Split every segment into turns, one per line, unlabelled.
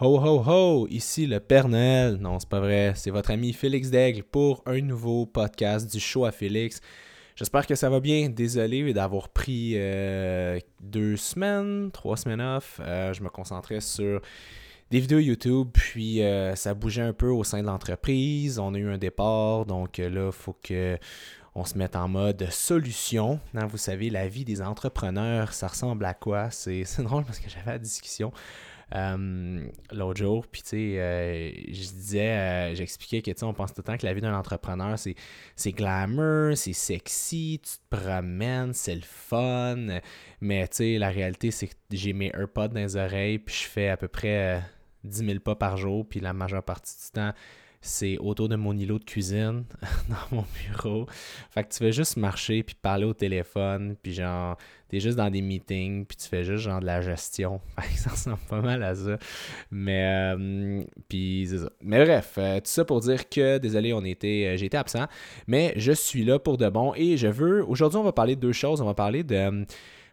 Ho ho ho, ici le Père Noël. Non, c'est pas vrai, c'est votre ami Félix Daigle pour un nouveau podcast du show à Félix. J'espère que ça va bien. Désolé d'avoir pris euh, deux semaines, trois semaines off. Euh, je me concentrais sur des vidéos YouTube, puis euh, ça bougeait un peu au sein de l'entreprise. On a eu un départ, donc là, il faut que on se mette en mode solution. Hein, vous savez, la vie des entrepreneurs, ça ressemble à quoi? C'est drôle parce que j'avais la discussion euh, l'autre jour. Puis, tu sais, euh, je disais, euh, j'expliquais que, tu sais, on pense tout le temps que la vie d'un entrepreneur, c'est glamour, c'est sexy, tu te promènes, c'est le fun. Mais, tu sais, la réalité, c'est que j'ai mes AirPods dans les oreilles, puis je fais à peu près 10 000 pas par jour, puis la majeure partie du temps, c'est autour de mon îlot de cuisine, dans mon bureau. Fait que tu fais juste marcher, puis parler au téléphone, puis genre, t'es juste dans des meetings, puis tu fais juste genre de la gestion. Fait que ça ressemble pas mal à ça. Mais, euh, c'est ça. Mais bref, euh, tout ça pour dire que, désolé, on était, euh, j'ai été absent, mais je suis là pour de bon, et je veux, aujourd'hui, on va parler de deux choses. On va parler de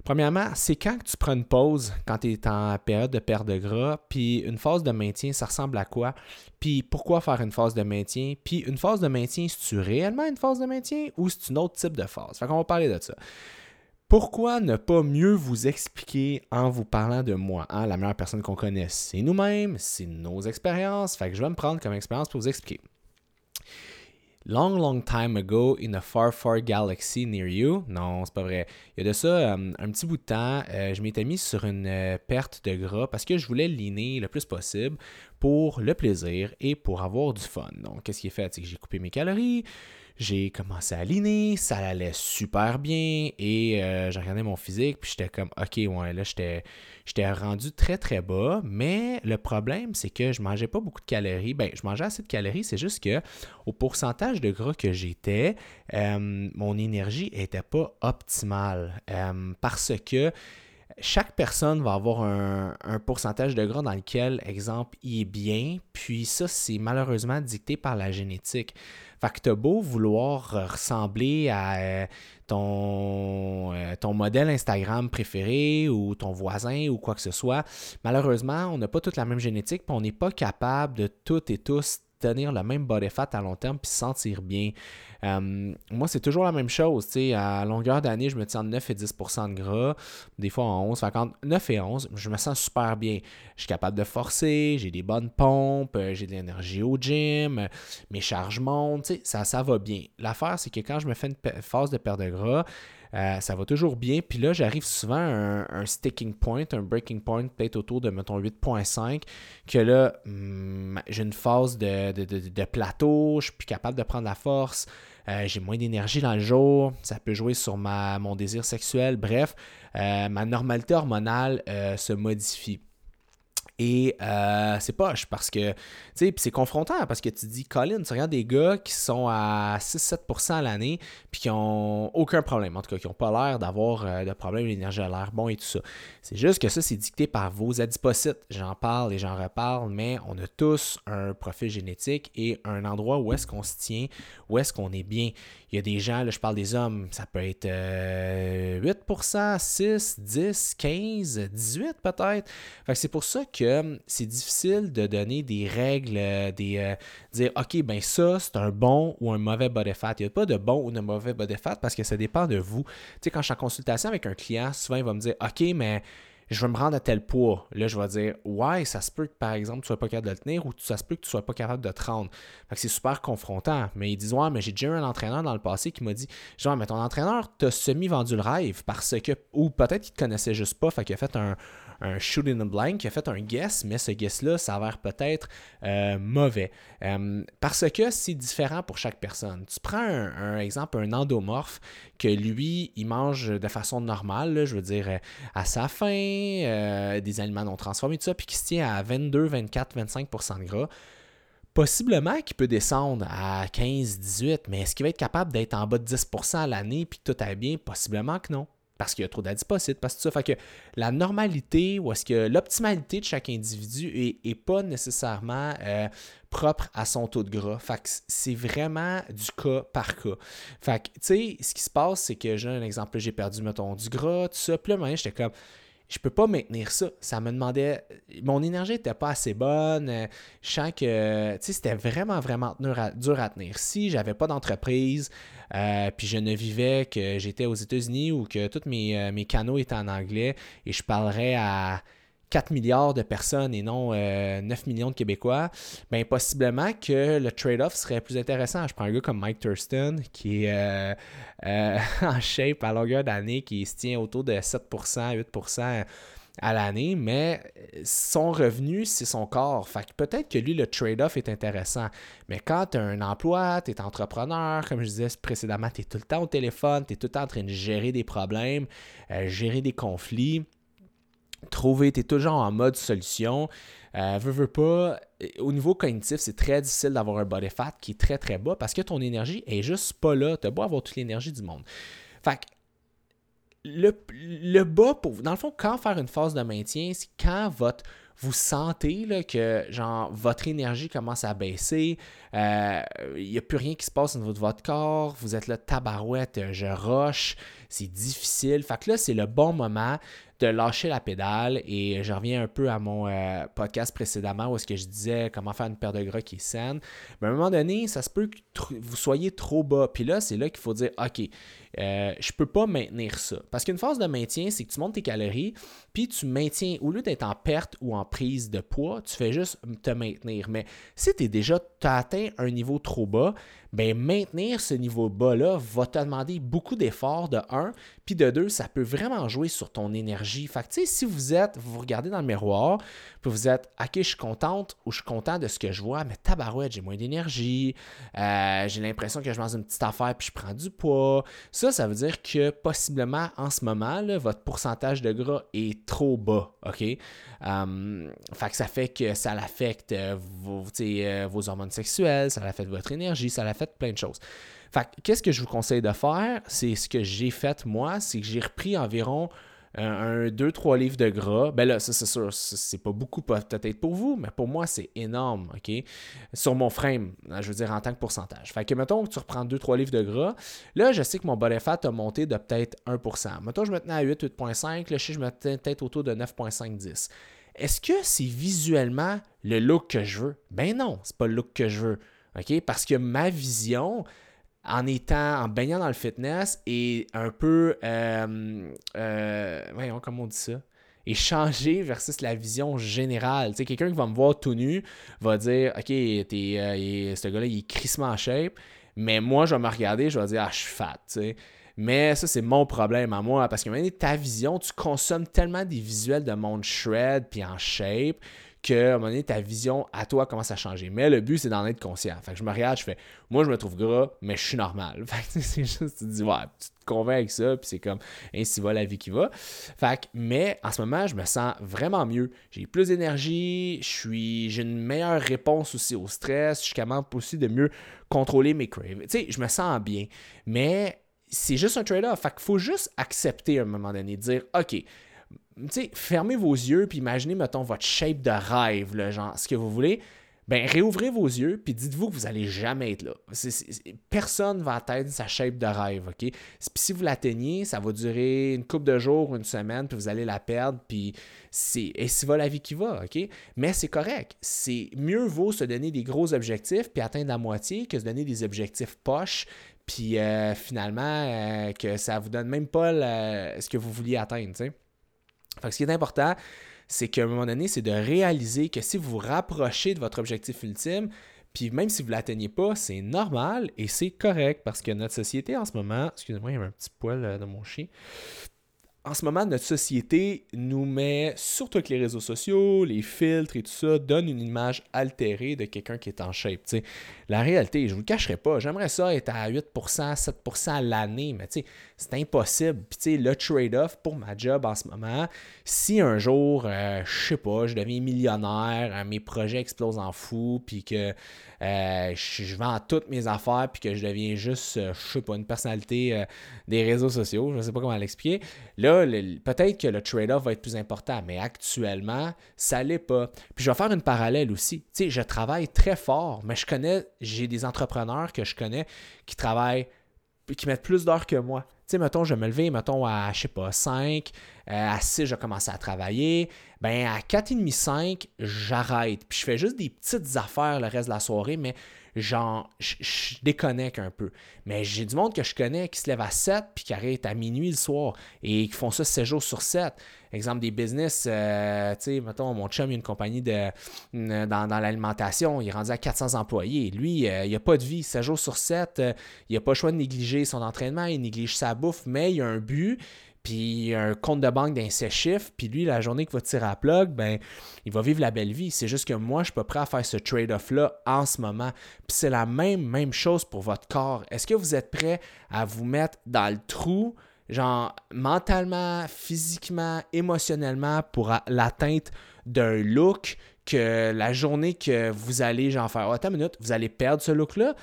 Premièrement, c'est quand tu prends une pause, quand tu es en période de perte de gras, puis une phase de maintien, ça ressemble à quoi? Puis pourquoi faire une phase de maintien? Puis une phase de maintien, c'est-tu réellement une phase de maintien ou c'est un autre type de phase? Fait qu'on va parler de ça. Pourquoi ne pas mieux vous expliquer en vous parlant de moi? Hein? La meilleure personne qu'on connaisse, c'est nous-mêmes, c'est nos expériences. Fait que je vais me prendre comme expérience pour vous expliquer. Long, long time ago in a far, far galaxy near you. Non, c'est pas vrai. Il y a de ça euh, un petit bout de temps, euh, je m'étais mis sur une euh, perte de gras parce que je voulais liner le plus possible pour le plaisir et pour avoir du fun. Donc, qu'est-ce qui est fait? C'est que j'ai coupé mes calories, j'ai commencé à aligner, ça allait super bien et euh, j'ai regardé mon physique, puis j'étais comme, ok, ouais, là, j'étais, j'étais rendu très très bas, mais le problème, c'est que je mangeais pas beaucoup de calories. Ben, je mangeais assez de calories, c'est juste que au pourcentage de gras que j'étais, euh, mon énergie était pas optimale euh, parce que chaque personne va avoir un, pourcentage de gras dans lequel, exemple, il est bien, puis ça, c'est malheureusement dicté par la génétique. Fait que t'as beau vouloir ressembler à euh, ton, euh, ton modèle Instagram préféré ou ton voisin ou quoi que ce soit, malheureusement, on n'a pas toute la même génétique, puis on n'est pas capable de toutes et tous tenir le même body fat à long terme puis se sentir bien. Euh, moi, c'est toujours la même chose. À longueur d'année, je me tiens entre 9 et 10% de gras, des fois en 11. 9 et 11, je me sens super bien. Je suis capable de forcer, j'ai des bonnes pompes, euh, j'ai de l'énergie au gym, mes charges montent, ça, ça va bien. L'affaire, c'est que quand je me fais une phase de perte de gras, euh, ça va toujours bien. Puis là, j'arrive souvent à un, sticking point, un breaking point, peut-être autour de, mettons, 8.5, que là, hmm, j'ai une phase de, plateau, je suis plus capable de prendre la force, euh, j'ai moins d'énergie dans le jour, ça peut jouer sur ma, mon désir sexuel, bref, euh, ma normalité hormonale se modifie. Et euh, c'est poche parce que, tu sais, c'est confrontant parce que tu dis, Colin, tu regardes des gars qui sont à 6-7% à l'année puis qui ont aucun problème, en tout cas, qui n'ont pas l'air d'avoir euh, de problème, l'énergie à l'air bon et tout ça. C'est juste que ça, c'est dicté par vos adipocytes. J'en parle et j'en reparle, mais on a tous un profil génétique et un endroit où est-ce qu'on se tient, où est-ce qu'on est bien. Il y a des gens, là, je parle des hommes, ça peut être 8%, 6, 10, 15, 18 peut-être. c'est pour ça que c'est difficile de donner des règles, euh, des euh, dire OK, ben ça, c'est un bon ou un mauvais body fat. Il n'y a pas de bon ou de mauvais body fat parce que ça dépend de vous. Tu sais, quand je suis en consultation avec un client, souvent il va me dire OK, mais je veux me rendre à tel poids. Là, je vais dire, ouais, ça se peut que, par exemple, tu sois pas capable de le tenir ou ça se peut que tu sois pas capable de te rendre. Fait que c'est super confrontant. Mais ils disent, ouais, mais j'ai déjà eu un entraîneur dans le passé qui m'a dit, genre, mais ton entraîneur t'a semi-vendu le rêve parce que, ou peut-être qu'il te connaissait juste pas, fait qu'il a fait un, un shoot in the blank, qui a fait un guess, mais ce guess-là s'avère peut-être euh, mauvais. Euh, parce que c'est différent pour chaque personne. Tu prends un, exemple, un endomorphe, que lui, il mange de façon normale, je veux dire, euh, à sa faim, des aliments non transformés, tout ça, puis qui se tient à 22, 24, 25% de gras possiblement qu'il peut descendre à 15, 18, mais est-ce qu'il va être capable d'être en bas de 10 à l'année puis que tout est bien? Possiblement que non parce qu'il y a trop d'adipocytes, parce que ça. Fait que la normalité ou est-ce que l'optimalité de chaque individu est, pas nécessairement euh, propre à son taux de gras. Fait que c'est vraiment du cas par cas. Fait que, tu sais, ce qui se passe, c'est que j'ai un exemple, j'ai perdu, mettons, du gras, tout ça. Puis là, j'étais comme, je peux pas maintenir ça. Ça me demandait. Mon énergie n'était pas assez bonne. Je que c'était vraiment, vraiment dur à, tenir. Si j'avais pas d'entreprise, euh, puis je ne vivais que j'étais aux États-Unis ou que tous mes, euh, mes, canaux étaient en anglais et je parlerais à 4 milliards de personnes et non 9 euh, millions de Québécois, bien possiblement que le trade-off serait plus intéressant. Je prends un gars comme Mike Thurston qui est en shape à longueur d'année, qui se tient autour de 7%, 8% à l'année, mais son revenu, c'est son corps. Fait que peut-être que lui, le trade-off est intéressant. Mais quand tu as un emploi, tu es entrepreneur, comme je disais précédemment, tu es tout le temps au téléphone, tu es tout le temps en train de gérer des problèmes, euh, gérer des conflits, trouver, tu es toujours en mode solution. Euh, veux, veux pas, au niveau cognitif, c'est très difficile d'avoir un body fat qui est très très bas parce que ton énergie est juste pas là. Tu as beau avoir toute l'énergie du monde. Fait que le, bas, pour, dans le fond, quand faire une phase de maintien, c'est quand votre, vous sentez là, que genre, votre énergie commence à baisser, il euh, n'y a plus rien qui se passe au niveau de votre corps, vous êtes là, tabarouette, je roche, c'est difficile. Fait que là, c'est le bon moment de lâcher la pédale et je reviens un peu à mon euh, podcast précédemment où est-ce que je disais comment faire une paire de gras qui est saine. Mais à un moment donné, ça se peut que vous soyez trop bas. Puis là, c'est là qu'il faut dire, OK, euh, je peux pas maintenir ça. Parce qu'une phase de maintien, c'est que tu montes tes calories, puis tu maintiens, au lieu d'être en perte ou en prise de poids, tu fais juste te maintenir. Mais si tu es déjà, atteint un niveau trop bas, ben maintenir ce niveau bas-là va te demander beaucoup d'efforts de un, puis de deux, ça peut vraiment jouer sur ton énergie. Fait que, si vous êtes, vous regardez dans le miroir, puis vous êtes, OK, je suis contente ou je suis content de ce que je vois, mais tabarouette, j'ai moins d'énergie, euh, j'ai l'impression que je mange une petite affaire puis je prends du poids. Ça, ça veut dire que possiblement, en ce moment, votre pourcentage de gras est trop bas, OK? Um, fait que ça fait que ça l'affecte euh, vos, euh, vos hormones sexuelles, ça l'affecte votre énergie, ça l'affecte plein de choses. Fait qu'est-ce que je vous conseille de faire? C'est ce que j'ai fait moi, c'est que j'ai repris environ un 2-3 livres de gras. Ben là, ça c'est sûr, c'est pas beaucoup peut-être pour vous, mais pour moi, c'est énorme, OK? Sur mon frame, je veux dire en tant que pourcentage. Fait que mettons que tu reprends 2-3 livres de gras, là, je sais que mon body fat a monté de peut-être 1%. Mettons, je me tenais à 8, 8.5, là, je je me tenais peut-être autour de 9.5, 10. Est-ce que c'est visuellement le look que je veux? Ben non, c'est pas le look que je veux. OK? Parce que ma vision, en étant, en baignant dans le fitness et un peu, euh, euh, voyons, comment on dit ça? Et changer versus la vision générale. Tu sais, quelqu'un qui va me voir tout nu va dire, OK, es, euh, ce gars-là, il est crissement en shape. Mais moi, je vais me regarder, je vais dire, ah, je suis fat, tu sais. Mais ça, c'est mon problème à moi. Parce que maintenant, ta vision, tu consommes tellement des visuels de monde shred puis en shape qu'à un moment donné, ta vision à toi commence à changer. Mais le but, c'est d'en être conscient. Fait que je me regarde, je fais, moi, je me trouve gras, mais je suis normal. Fait que c'est juste, tu te dis, ouais, tu te convaincs avec ça, puis c'est comme, ainsi va la vie qui va. Fait que, mais en ce moment, je me sens vraiment mieux. J'ai plus d'énergie, j'ai une meilleure réponse aussi au stress, je suis capable aussi de mieux contrôler mes craves. Tu sais, je me sens bien. Mais c'est juste un trade-off. Fait qu'il faut juste accepter à un moment donné, dire, OK, sais, fermez vos yeux, puis imaginez, mettons, votre shape de rêve, là, genre, ce que vous voulez. Ben, réouvrez vos yeux, puis dites-vous que vous n'allez jamais être là. personne va atteindre sa shape de rêve, OK? Puis si vous l'atteignez, ça va durer une couple de jours, ou une semaine, puis vous allez la perdre, puis c'est... Et si va la vie qui va, OK? Mais c'est correct. C'est mieux vaut se donner des gros objectifs, puis atteindre la moitié, que se donner des objectifs poches, puis euh, finalement, euh, que ça vous donne même pas ce que vous vouliez atteindre, tu ce qui est important, c'est qu'à un moment donné, c'est de réaliser que si vous vous rapprochez de votre objectif ultime, puis même si vous ne l'atteignez pas, c'est normal et c'est correct parce que notre société en ce moment, excusez-moi, il y a un petit poil euh, dans mon chien en ce moment, notre société nous met, surtout avec les réseaux sociaux, les filtres et tout ça, donne une image altérée de quelqu'un qui est en shape. La réalité, je ne vous le cacherai pas, j'aimerais ça être à 8%, 7% à l'année, mais c'est impossible. Puis le trade-off pour ma job en ce moment, si un jour, je euh, je sais pas, je deviens millionnaire, euh, mes projets explosent en fou, puis que euh, je, vends toutes mes affaires puis que je deviens juste, euh, je sais pas, une personnalité des réseaux sociaux, je ne sais pas comment l'expliquer. Là, peut-être que le trade-off va être plus important, mais actuellement, ça l'est pas. Puis je vais faire une parallèle aussi. Tu sais, je travaille très fort, mais je connais, j'ai des entrepreneurs que je connais qui travaillent qui mettent plus d'heures que moi. Tu sais, mettons, je vais me lever, mettons, à, je sais pas, 5, à 6, je commence à travailler. Ben à 4h30, 5, j'arrête. Puis je fais juste des petites affaires le reste de la soirée, mais genre, je, déconnecte un peu. Mais j'ai du monde que je connais qui se lève à 7 puis qui arrête à minuit le soir et qui font ça 7 jours sur 7. Exemple des business, euh, tu sais, mettons, mon chum, il a une compagnie de, dans, l'alimentation, il est rendu à 400 employés. Lui, euh, il n'a pas de vie, 7 jours sur 7, euh, il n'a pas le choix de négliger son entraînement, il néglige sa bouffe, mais il a un but, puis un compte de banque d'un chiffres, puis lui, la journée qu'il va tirer à plug, ben, il va vivre la belle vie. C'est juste que moi, je suis pas prêt à faire ce trade-off-là en ce moment. Puis c'est la même, chose pour votre corps. Est-ce que vous êtes prêt à vous mettre dans le trou, genre mentalement, physiquement, émotionnellement, pour l'atteinte d'un look que la journée que vous allez, genre faire, oh, une minute, vous allez perdre ce look-là,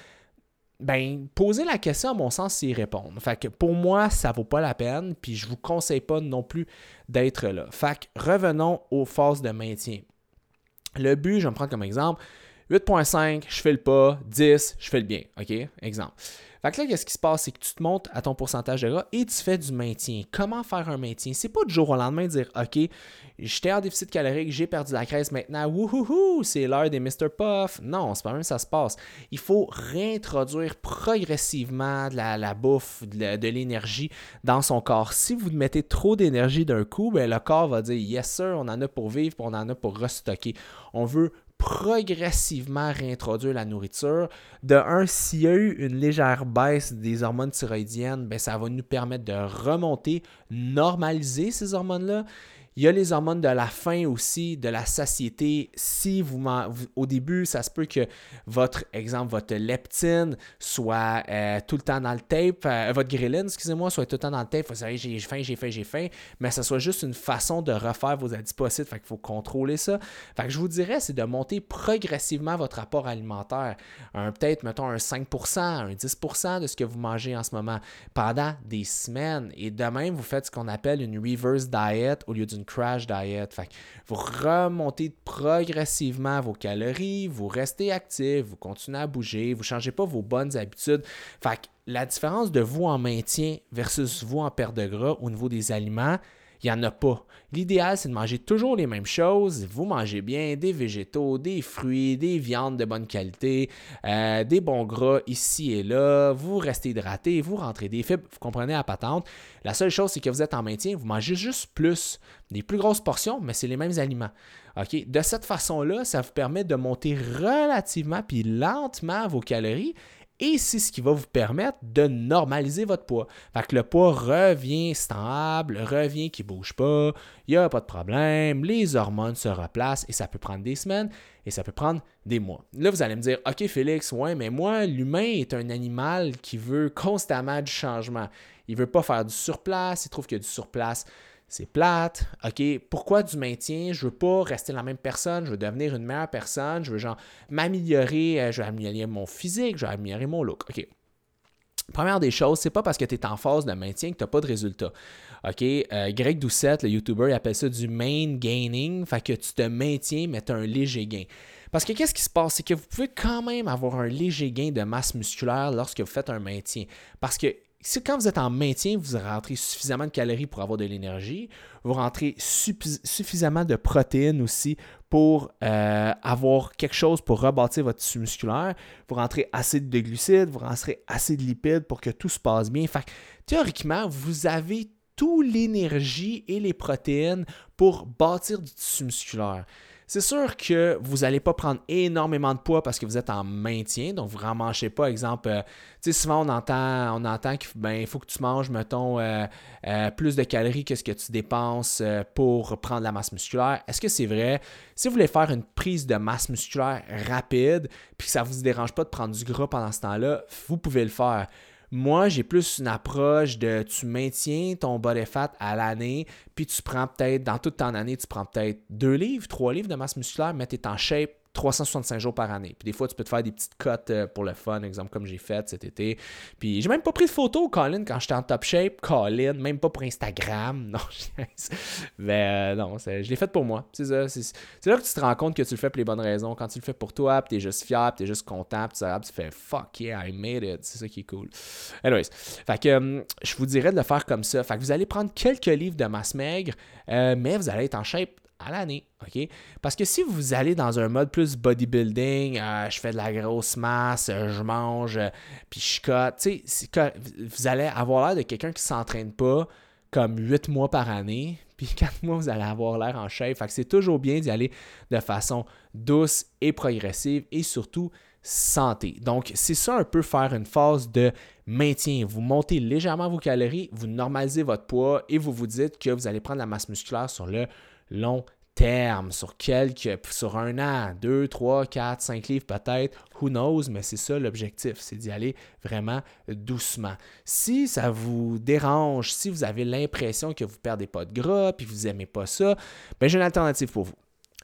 ben, poser la question, à mon sens, c'est y répondre. Fait que pour moi, ça vaut pas la peine, puis je vous conseille pas non plus d'être là. Fait que revenons aux forces de maintien. Le but, je vais me prendre comme exemple, 8.5, je fais le pas, 10, je fais le bien. OK? Exemple. Fait que là, qu'est-ce qui se passe? C'est que tu te montes à ton pourcentage de gras et tu fais du maintien. Comment faire un maintien? C'est pas du jour au lendemain de dire OK, j'étais en déficit calorique, j'ai perdu la graisse maintenant, wouhouhou, c'est l'heure des Mr. Puff. Non, c'est pas même ça se passe. Il faut réintroduire progressivement de la, bouffe, de, l'énergie dans son corps. Si vous mettez trop d'énergie d'un coup, ben, le corps va dire Yes, sir, on en a pour vivre, puis on en a pour restocker. On veut progressivement réintroduire la nourriture. De un, s'il y a eu une légère baisse des hormones thyroïdiennes, ben, ça va nous permettre de remonter, normaliser ces hormones-là. Il y a les hormones de la faim aussi, de la satiété. Si vous, au début, ça se peut que votre exemple, votre leptine soit euh, tout le temps dans le tape, euh, votre ghrelin, excusez-moi, soit tout le temps dans le tape. Vous savez, j'ai faim, j'ai faim, j'ai faim, mais ça soit juste une façon de refaire vos adipocytes. Fait qu'il faut contrôler ça. Fait que je vous dirais, c'est de monter progressivement votre rapport alimentaire. Peut-être, mettons, un 5%, un 10% de ce que vous mangez en ce moment pendant des semaines. Et de même, vous faites ce qu'on appelle une reverse diet au lieu d'une crash diet. Vous remontez progressivement vos calories, vous restez actif, vous continuez à bouger, vous ne changez pas vos bonnes habitudes. Fait la différence de vous en maintien versus vous en perte de gras au niveau des aliments, il n'y en a pas. L'idéal, c'est de manger toujours les mêmes choses. Vous mangez bien des végétaux, des fruits, des viandes de bonne qualité, euh, des bons gras ici et là. Vous restez hydraté, vous rentrez des fibres, vous comprenez la patente. La seule chose, c'est que vous êtes en maintien, vous mangez juste plus, des plus grosses portions, mais c'est les mêmes aliments. De cette façon-là, ça vous permet de monter relativement puis lentement vos calories et c'est ce qui va vous permettre de normaliser votre poids. Fait que le poids revient stable, revient qui ne bouge pas, il n'y a pas de problème, les hormones se replacent et ça peut prendre des semaines et ça peut prendre des mois. Là, vous allez me dire, OK Félix, ouais, mais moi, l'humain est un animal qui veut constamment du changement. Il ne veut pas faire du surplace, il trouve qu'il y a du surplace c'est plate. OK, pourquoi du maintien? Je veux pas rester la même personne, je veux devenir une meilleure personne, je veux genre m'améliorer, euh, je veux améliorer mon physique, je veux améliorer mon look. OK. Première des choses, c'est pas parce que tu es en phase de maintien que tu n'as pas de résultat. OK? Euh, Greg Doucette, le YouTuber, il appelle ça du main gaining, fait que tu te maintiens, mais tu as un léger gain. Parce que qu'est-ce qui se passe? C'est que vous pouvez quand même avoir un léger gain de masse musculaire lorsque vous faites un maintien. Parce que si quand vous êtes en maintien, vous rentrez suffisamment de calories pour avoir de l'énergie, vous rentrez suffisamment de protéines aussi pour euh, avoir quelque chose pour rebâtir votre tissu musculaire, vous rentrez assez de glucides, vous rentrez assez de lipides pour que tout se passe bien. Fait théoriquement, vous avez toute l'énergie et les protéines pour bâtir du tissu musculaire. C'est sûr que vous n'allez pas prendre énormément de poids parce que vous êtes en maintien, donc vous ne ramanchez pas, exemple, euh, souvent on entend, on entend qu'il ben, faut que tu manges, mettons, euh, euh, plus de calories que ce que tu dépenses pour prendre la masse musculaire. Est-ce que c'est vrai? Si vous voulez faire une prise de masse musculaire rapide, puis que ça ne vous dérange pas de prendre du gras pendant ce temps-là, vous pouvez le faire. Moi, j'ai plus une approche de tu maintiens ton body fat à l'année, puis tu prends peut-être, dans toute ton année, tu prends peut-être 2 livres, 3 livres de masse musculaire, mais tu es en shape, 365 jours par année. Puis des fois, tu peux te faire des petites cotes euh, pour le fun, exemple comme j'ai fait cet été. Puis j'ai même pas pris de photo, Colin, quand j'étais en top shape. Colin, même pas pour Instagram. Non, mais euh, non, je l'ai fait pour moi. C'est là que tu te rends compte que tu le fais pour les bonnes raisons. Quand tu le fais pour toi, puis t'es juste fier, puis t'es juste content, puis tu fais fuck yeah, I made it. C'est ça qui est cool. Anyways, fait euh, je vous dirais de le faire comme ça. Fait que vous allez prendre quelques livres de masse maigre, mais vous allez être en shape à l'année, OK? Parce que si vous allez dans un mode plus bodybuilding, euh, je fais de la grosse masse, euh, je mange, euh, puis je cote, tu sais, vous allez avoir l'air de quelqu'un qui s'entraîne pas comme 8 mois par année, puis 4 mois, vous allez avoir l'air en shape. Fait que c'est toujours bien d'y aller de façon douce et progressive et surtout santé. Donc, c'est ça un peu faire une phase de maintien. Vous montez légèrement vos calories, vous normalisez votre poids et vous vous dites que vous allez prendre la masse musculaire sur le long terme, sur quelques, sur un an, deux, trois, quatre, cinq livres peut-être, who knows, mais c'est ça l'objectif, c'est d'y aller vraiment doucement. Si ça vous dérange, si vous avez l'impression que vous perdez pas de gras, puis vous n'aimez pas ça, ben j'ai une alternative pour vous.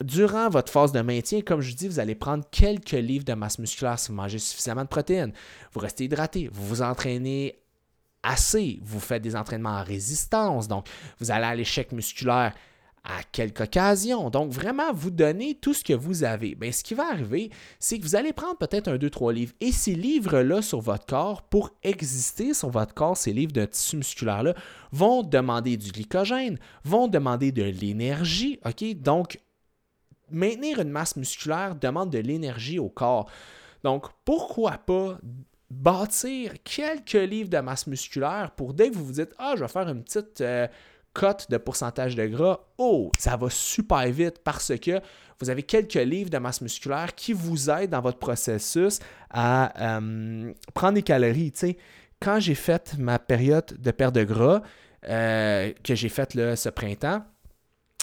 Durant votre phase de maintien, comme je dis, vous allez prendre quelques livres de masse musculaire si vous mangez suffisamment de protéines. Vous restez hydraté, vous vous entraînez assez, vous faites des entraînements en résistance, donc vous allez à l'échec musculaire à quelques occasions. Donc, vraiment, vous donnez tout ce que vous avez. Bien, ce qui va arriver, c'est que vous allez prendre peut-être un, deux, trois livres. Et ces livres-là sur votre corps, pour exister sur votre corps, ces livres de tissu musculaire-là, vont demander du glycogène, vont demander de l'énergie. OK? Donc, maintenir une masse musculaire demande de l'énergie au corps. Donc, pourquoi pas bâtir quelques livres de masse musculaire pour dès que vous vous dites Ah, je vais faire une petite. Euh, cote de pourcentage de gras, oh, ça va super vite parce que vous avez quelques livres de masse musculaire qui vous aident dans votre processus à euh, prendre des calories. quand j'ai fait ma période de perte de gras, euh, que j'ai faite ce printemps,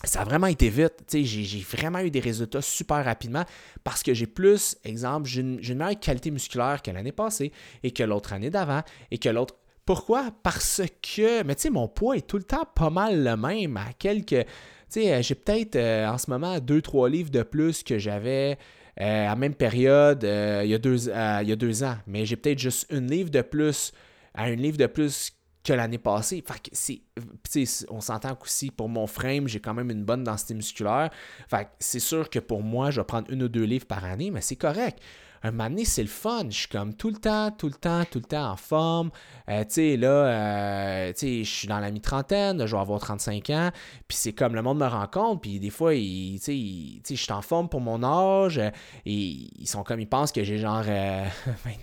ça a vraiment été vite. J'ai vraiment eu des résultats super rapidement parce que j'ai plus, exemple, j'ai une, une, meilleure qualité musculaire que l'année passée et que l'autre année d'avant et que l'autre pourquoi? Parce que, mais tu sais, mon poids est tout le temps pas mal le même à quelques. Tu sais, euh, j'ai peut-être euh, en ce moment 2-3 livres de plus que j'avais euh, à la même période il, y a deux, il y a deux ans. Mais j'ai peut-être juste une livre de plus à une livre de plus que l'année passée. Fait que c'est, on s'entend qu'aussi pour mon frame, j'ai quand même une bonne densité musculaire. Fait c'est sûr que pour moi, je vais prendre une ou deux livres par année, mais c'est correct un c'est le fun. Je suis comme tout le temps, tout le temps, tout le temps en forme. Euh, tu sais, là, euh, tu sais, je suis dans la mi-trentaine, je vais avoir 35 ans. Puis c'est comme le monde me rencontre. Puis des fois, tu sais, je suis en forme pour mon âge. et ils sont comme, ils pensent que j'ai genre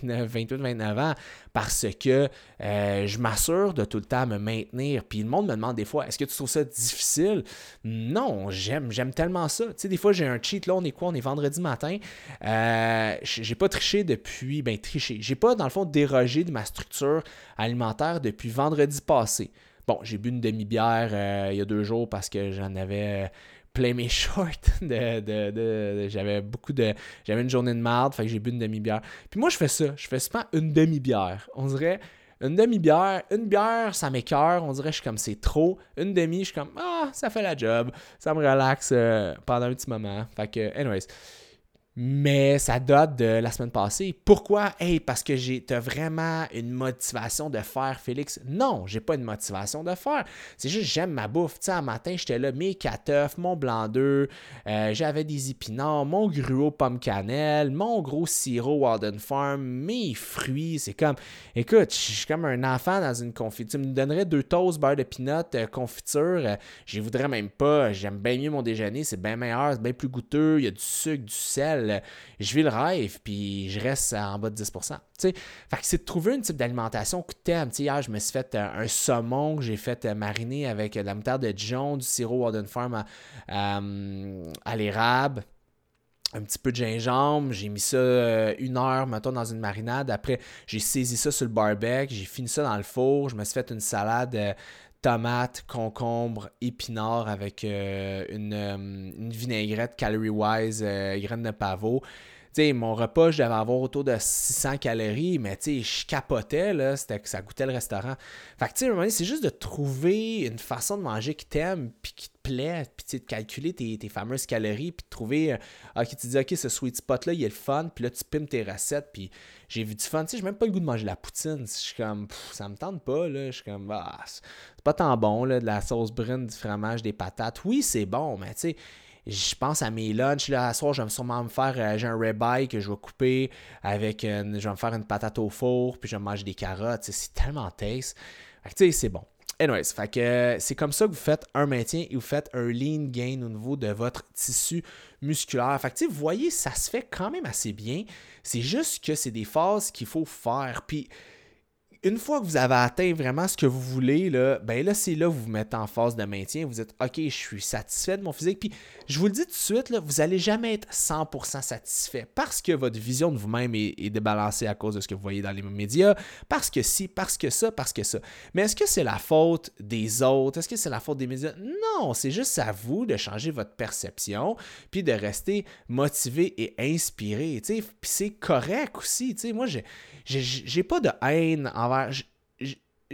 29, 28, 29 ans parce que euh, je m'assure de tout le temps me maintenir. Puis le monde me demande des fois, est-ce que tu trouves ça difficile? Non, j'aime, j'aime tellement ça. Tu sais, des fois, j'ai un cheat. Là, on est quoi? On est vendredi matin. Euh, j'ai pas triché depuis, ben triché. J'ai pas, dans le fond, dérogé de ma structure alimentaire depuis vendredi passé. Bon, j'ai bu une demi-bière euh, il y a deux jours parce que j'en avais euh, plein mes shorts. De, j'avais beaucoup de. J'avais une journée de marde, fait que j'ai bu une demi-bière. Puis moi, je fais ça. Je fais souvent une demi-bière. On dirait une demi-bière. Une bière, ça m'écœure. On dirait je suis comme c'est trop. Une demi, je suis comme ah, ça fait la job. Ça me relaxe euh, pendant un petit moment. Fait que, anyways mais ça date de la semaine passée. Pourquoi? Hey, parce que j'ai vraiment une motivation de faire, Félix. Non, j'ai pas une motivation de faire. C'est juste j'aime ma bouffe. Tu sais, un matin, j'étais là, mes cateufs, mon blanc d'œuf, euh, j'avais des épinards, mon gruau pomme cannelle, mon gros sirop Walden Farm, mes fruits. C'est comme, écoute, je suis comme un enfant dans une confiture. Tu me donnerais deux toasts beurre de peanut, euh, confiture. Euh, je voudrais même pas. J'aime bien mieux mon déjeuner. C'est bien meilleur, c'est bien plus goûteux. Il y a du sucre, du sel je vis le rêve, puis je reste en bas de 10% Fait que c'est de trouver un type d'alimentation que tu aimes. hier, je me suis fait euh, un, saumon que j'ai fait euh, mariner avec de la moutarde de Dijon, du sirop Walden Farm à, l'érable un petit peu de gingembre, j'ai mis ça euh, une heure, mettons, dans une marinade. Après, j'ai saisi ça sur le barbecue, j'ai fini ça dans le four, je me suis fait une salade tomates, concombre, épinards avec euh, une, euh, une, vinaigrette calorie-wise, euh, graines de pavot. Sais, mon repas, je devais avoir autour de 600 calories, mais je capotais, là, c'était que ça goûtait le restaurant. Fait que, tu sais, c'est juste de trouver une façon de manger qui t'aime, puis qui te plaît, puis de calculer tes, fameuses calories, puis de trouver, euh, ok, tu te dis, ok, ce sweet spot-là, il est le fun, puis là, tu pimes tes recettes, puis j'ai vu du fun. Tu sais, j'ai même pas le goût de manger la poutine. Je suis comme, ça me tente pas, là. Je suis comme, ah, c'est pas tant bon, là, de la sauce brune, du fromage, des patates. Oui, c'est bon, mais tu sais, je pense à mes lunchs. Là, à soir, je vais sûrement me faire. Euh, j'ai un ribeye que je vais couper avec. je vais me faire une patate au four, puis je vais manger des carottes. C'est tellement taste. tu sais, c'est bon. Anyways, fait que c'est comme ça que vous faites un maintien et vous faites un lean gain au niveau de votre tissu musculaire. Fait que vous voyez, ça se fait quand même assez bien. C'est juste que c'est des phases qu'il faut faire. Puis une fois que vous avez atteint vraiment ce que vous voulez, là, ben là, c'est là que vous vous mettez en phase de maintien. Vous êtes OK, je suis satisfait de mon physique. Puis je vous le dis tout de suite, vous n'allez jamais être 100% satisfait parce que votre vision de vous-même est, débalancée à cause de ce que vous voyez dans les médias, parce que si, parce que ça, parce que ça. Mais est-ce que c'est la faute des autres? Est-ce que c'est la faute des médias? Non, c'est juste à vous de changer votre perception puis de rester motivé et inspiré. Puis c'est correct aussi. Moi, j'ai pas de haine envers.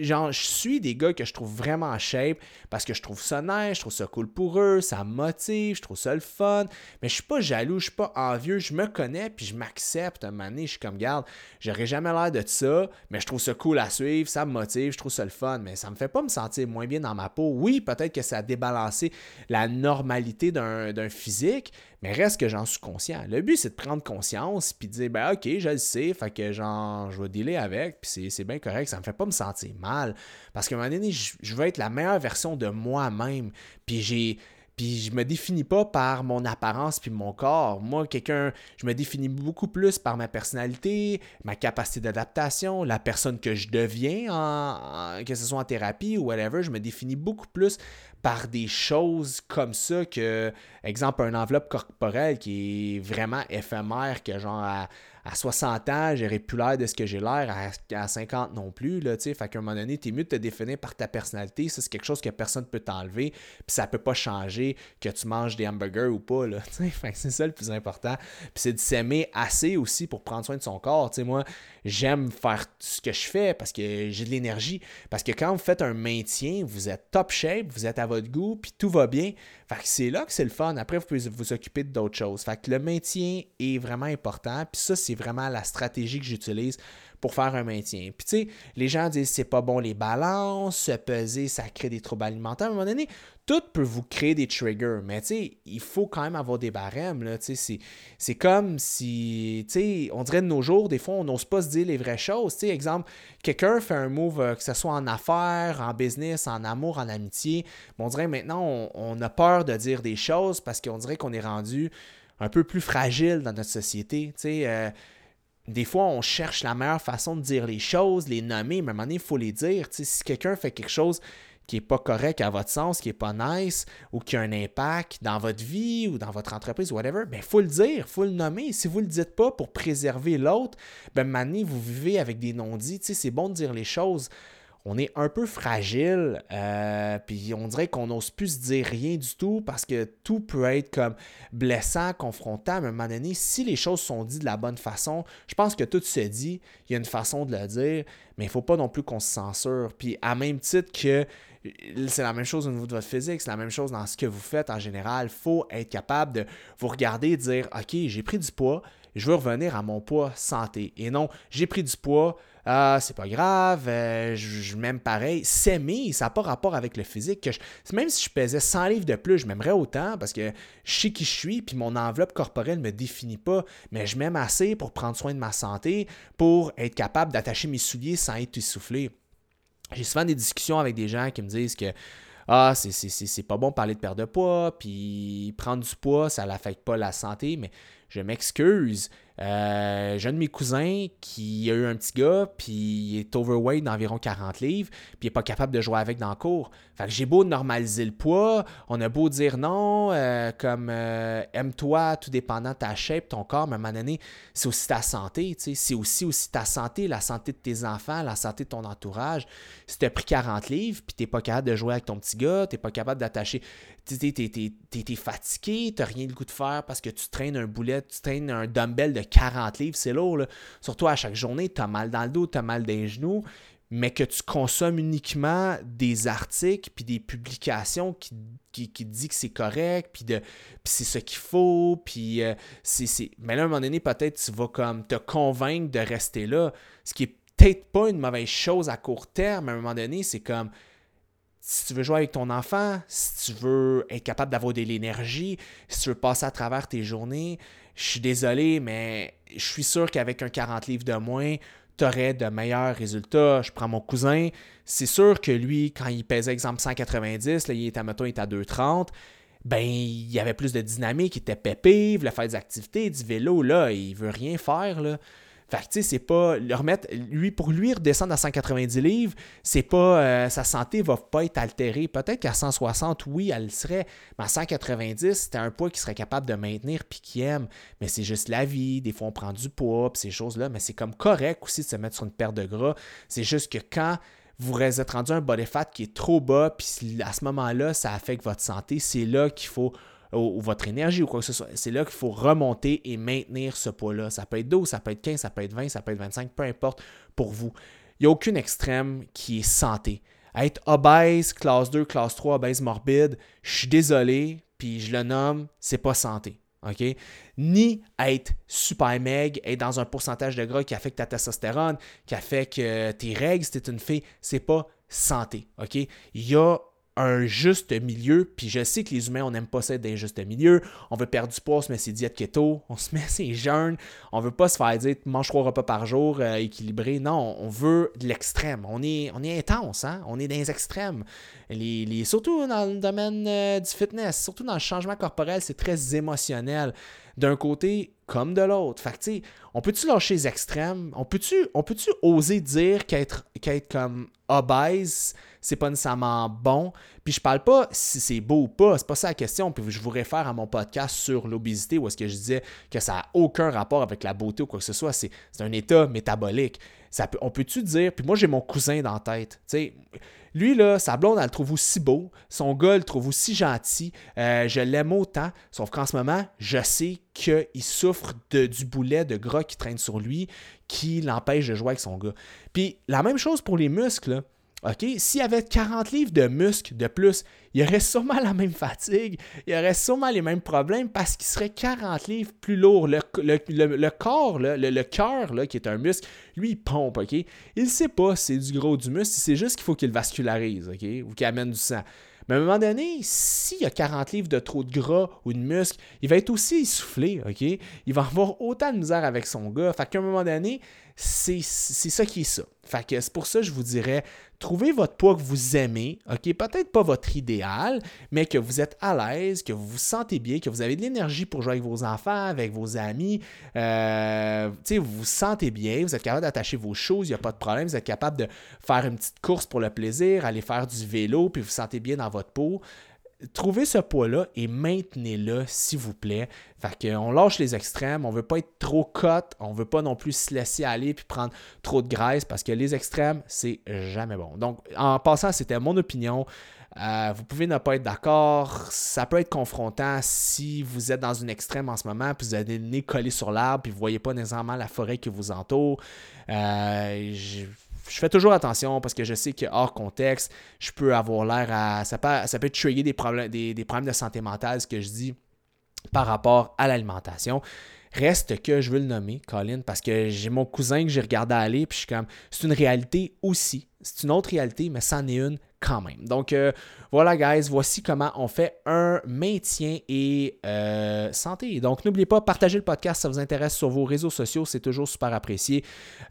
Genre, je suis des gars que je trouve vraiment shape parce que je trouve ça nice, je trouve ça cool pour eux, ça motive, je trouve ça le fun. Mais je suis pas jaloux, je suis pas envieux, je me connais puis je m'accepte. Un moment donné, je suis comme, garde, j'aurais jamais l'air de ça, mais je trouve ça cool à suivre, ça me motive, je trouve ça le fun. Mais ça me fait pas me sentir moins bien dans ma peau. Oui, peut-être que ça a débalancé la normalité d'un physique, mais reste que j'en suis conscient. Le but, c'est de prendre conscience puis de dire, ben ok, je le sais, fait que genre, je vais dealer avec, puis c'est bien correct, ça me fait pas me sentir mal. Parce qu'à un moment donné, je, je veux être la meilleure version de moi-même. Puis j'ai puis je me définis pas par mon apparence puis mon corps. Moi, quelqu'un, je me définis beaucoup plus par ma personnalité, ma capacité d'adaptation, la personne que je deviens, en, que ce soit en thérapie ou whatever. Je me définis beaucoup plus par des choses comme ça que, exemple, un enveloppe corporelle qui est vraiment éphémère, que genre à, à 60 ans, j'aurais plus l'air de ce que j'ai l'air à, 50 non plus. Là, fait qu'à un moment donné, tu es mieux de te définir par ta personnalité. Ça, c'est quelque chose que personne ne peut t'enlever. Puis ça peut pas changer que tu manges des hamburgers ou pas. Là, c'est ça le plus important. C'est de s'aimer assez aussi pour prendre soin de son corps. moi, j'aime faire ce que je fais parce que j'ai de l'énergie. Parce que quand vous faites un maintien, vous êtes top shape, vous êtes à votre goût, puis tout va bien. Fait que c'est là que c'est le fun. Après, vous pouvez vous occuper d'autres choses. Fait que le maintien est vraiment important. Puis ça, c'est vraiment la stratégie que j'utilise pour faire un maintien. Puis tu sais, les gens disent c'est pas bon les balances, se peser, ça crée des troubles alimentaires. À un moment donné, tout peut vous créer des triggers, mais tu sais, il faut quand même avoir des barèmes. Là, c'est comme si, tu sais, on dirait de nos jours, des fois, on n'ose pas se dire les vraies choses. Tu sais, exemple, quelqu'un fait un move, euh, que ce soit en affaires, en business, en amour, en amitié, on dirait maintenant, on, a peur de dire des choses parce qu'on dirait qu'on est rendu un peu plus fragile dans notre société. Tu sais, euh, des fois, on cherche la meilleure façon de dire les choses, les nommer, mais à un moment donné, il faut les dire. Si quelqu'un fait quelque chose qui n'est pas correct à votre sens, qui n'est pas nice, ou qui a un impact dans votre vie ou dans votre entreprise, whatever, ben, il faut le dire, il faut le nommer. Si vous ne le dites pas pour préserver l'autre, ben, maintenant, vous vivez avec des non-dits. C'est bon de dire les choses on est un peu fragile, euh, puis on dirait qu'on n'ose plus se dire rien du tout parce que tout peut être comme blessant, confrontant. Mais à un moment donné, si les choses sont dites de la bonne façon, je pense que tout se dit, il y a une façon de le dire, mais il ne faut pas non plus qu'on se censure. Puis à même titre que c'est la même chose au niveau de votre physique, c'est la même chose dans ce que vous faites en général. Il faut être capable de vous regarder et dire OK, j'ai pris du poids, je veux revenir à mon poids santé. Et non, j'ai pris du poids, ah, c'est pas grave, euh, je, m'aime pareil. S'aimer, ça n'a pas rapport avec le physique. Que même si je pesais 100 livres de plus, je m'aimerais autant parce que je sais qui je suis, puis mon enveloppe corporelle ne me définit pas. Mais je m'aime assez pour prendre soin de ma santé, pour être capable d'attacher mes souliers sans être essoufflé. J'ai souvent des discussions avec des gens qui me disent que ah, c'est pas bon de parler de perte de poids, puis prendre du poids, ça n'affecte pas la santé, mais je m'excuse. Euh, j'ai un de mes cousins qui a eu un petit gars, puis il est overweight d'environ 40 livres, puis il n'est pas capable de jouer avec dans le cours. Fait que j'ai beau normaliser le poids, on a beau dire non, euh, comme euh, aime-toi, tout dépendant de ta shape, ton corps, mais à un moment donné, c'est aussi ta santé, c'est aussi, aussi ta santé, la santé de tes enfants, la santé de ton entourage. Si tu as pris 40 livres, puis tu n'es pas capable de jouer avec ton petit gars, tu n'es pas capable d'attacher t'es fatigué, t'as rien le goût de faire parce que tu traînes un boulet, tu traînes un dumbbell de 40 livres, c'est lourd. Là. Surtout à chaque journée, t'as mal dans le dos, t'as mal dans les genoux, mais que tu consommes uniquement des articles puis des publications qui, qui, disent que c'est correct, puis, de, c'est ce qu'il faut, puis euh, c'est... Mais là, à un moment donné, peut-être tu vas comme te convaincre de rester là, ce qui est peut-être pas une mauvaise chose à court terme, à un moment donné, c'est comme si tu veux jouer avec ton enfant, si tu veux être capable d'avoir de l'énergie, si tu veux passer à travers tes journées, je suis désolé, mais je suis sûr qu'avec un 40 livres de moins, tu aurais de meilleurs résultats. Je prends mon cousin, c'est sûr que lui, quand il pesait exemple 190, là, il était à, mettons, il était à 230, ben, il y avait plus de dynamique, il était pépé, il voulait faire des activités, du vélo, là, il veut rien faire. Fait que, tu sais, c'est pas. Le lui, pour lui, redescendre à 190 livres, c'est pas. Euh, sa santé va pas être altérée. Peut-être qu'à 160, oui, elle serait. Mais à 190, c'était un poids qu'il serait capable de maintenir puis qu'il aime. Mais c'est juste la vie. Des fois, on prend du poids puis ces choses-là. Mais c'est comme correct aussi de se mettre sur une paire de gras. C'est juste que quand vous êtes rendu un body fat qui est trop bas, puis à ce moment-là, ça affecte votre santé, c'est là qu'il faut ou, votre énergie ou quoi que ce soit. C'est là qu'il faut remonter et maintenir ce poids-là. Ça peut être 12, ça peut être 15, ça peut être 20, ça peut être 25, peu importe pour vous. Il n'y a aucune extrême qui est santé. Être obèse, classe 2, classe 3, obèse morbide, je suis désolé, puis je le nomme, c'est pas santé. OK? Ni être super meg, être dans un pourcentage de gras qui affecte ta testostérone, qui affecte tes règles si une fille, c'est pas santé. OK? Il y a un juste milieu. Puis je sais que les humains, on n'aime pas ça d'un juste milieu. On veut perdre du poids, on se met ses diètes keto, on se met ses jeûnes. On veut pas se faire dire mange trois repas par jour euh, équilibré. Non, on veut de l'extrême. On est, on est intense, hein? on est dans les extrêmes. Les, surtout dans le domaine euh, du fitness, surtout dans le changement corporel, c'est très émotionnel. D'un côté comme de l'autre. Fait que, on peut-tu lâcher les extrêmes? On peut-tu peut oser dire qu'être qu'être comme obèse, c'est pas nécessairement bon. Puis je parle pas si c'est beau ou pas, c'est pas ça la question. Puis je vous réfère à mon podcast sur l'obésité où est-ce que je disais que ça n'a aucun rapport avec la beauté ou quoi que ce soit. C'est un état métabolique. Ça peut, on peut-tu dire, puis moi j'ai mon cousin dans la tête. sais lui, là, sa blonde, elle le trouve aussi beau. Son gars, le trouve aussi gentil. Euh, je l'aime autant. Sauf qu'en ce moment, je sais qu'il souffre de, du boulet de gras qui traîne sur lui, qui l'empêche de jouer avec son gars. Puis la même chose pour les muscles. OK? S'il y avait 40 livres de muscles de plus, il y aurait sûrement la même fatigue, il y aurait sûrement les mêmes problèmes parce qu'il serait 40 livres plus lourd. Le, corps, le, le cœur, qui est un muscle, lui, il pompe, OK? Il ne sait pas si c'est du gros du muscle, c'est juste qu'il faut qu'il vascularise, OK? Ou qu'il amène du sang. Mais à un moment donné, s'il y a 40 livres de trop de gras ou de muscle, il va être aussi essoufflé, OK? Il va avoir autant de misère avec son gars. Fait qu'à un moment donné, c'est ça qui est ça. Fait c'est pour ça que je vous dirais, trouvez votre poids que vous aimez, OK? Peut-être pas votre idéal, mais que vous êtes à l'aise, que vous vous sentez bien, que vous avez de l'énergie pour jouer avec vos enfants, avec vos amis. Euh, vous vous sentez bien, vous êtes capable d'attacher vos choses, il n'y a pas de problème. Vous êtes capable de faire une petite course pour le plaisir, aller faire du vélo, puis vous vous sentez bien dans votre peau trouvez ce poids-là et maintenez-le, s'il vous plaît. Fait qu'on lâche les extrêmes, on veut pas être trop cut, on veut pas non plus se laisser aller puis prendre trop de graisse parce que les extrêmes, c'est jamais bon. Donc, en passant, c'était mon opinion. Euh, vous pouvez ne pas être d'accord. Ça peut être confrontant si vous êtes dans une extrême en ce moment, puis vous avez le nez collé sur l'arbre, puis vous voyez pas nécessairement la forêt qui vous entoure. Euh, fais toujours attention parce que je sais que hors contexte, je peux avoir l'air à. Ça peut, ça peut des problèmes, des problèmes de santé mentale, ce que je dis par rapport à l'alimentation. Reste que je veux le nommer, Colin, parce que j'ai mon cousin que j'ai regardé aller, puis je suis comme, c'est une réalité aussi. C'est une autre réalité, mais c'en est une quand même. Donc euh, voilà, guys, voici comment on fait un maintien et euh, santé. Donc n'oubliez pas, partagez le podcast si ça vous intéresse sur vos réseaux sociaux, c'est toujours super apprécié.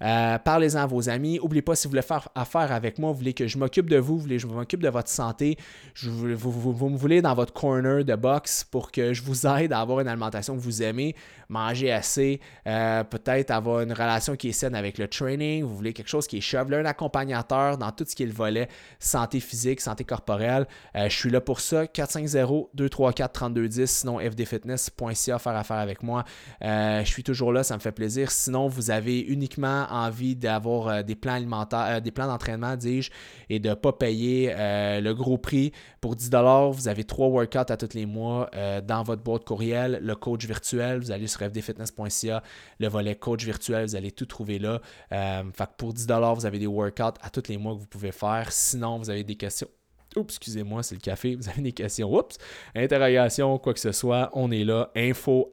Euh, parlez-en à vos amis. N'oubliez pas, si vous voulez faire affaire avec moi, vous voulez que je m'occupe de vous, vous voulez que je m'occupe de votre santé, vous, me voulez dans votre corner de box pour que je vous aide à avoir une alimentation que vous aimez, manger assez, peut-être avoir une relation qui est saine avec le training, vous voulez quelque chose qui est chevelu, un accompagnateur dans tout ce qui est le volet santé physique, santé corporelle. je suis là pour ça. 450-234-3210. Sinon, fdfitness.ca, faire affaire avec moi. je suis toujours là, ça me fait plaisir. Sinon, vous avez uniquement envie d'avoir des plans alimentaires, des plans d'entraînement, dis-je, et de ne pas payer le gros prix. Pour 10$, vous avez trois workouts à tous les mois dans votre boîte courriel. Le coach virtuel, vous allez sur fdfitness.ca, le volet coach virtuel, vous allez tout trouver là. fait pour 10$, vous avez des workouts à tous les mois que vous pouvez faire. Sinon, vous avez des questions. Oups, excusez-moi, c'est le café. Vous avez des questions. Oups, interrogation, quoi que ce soit, on est là. info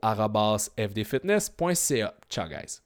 fdfitness.ca. Ciao, guys.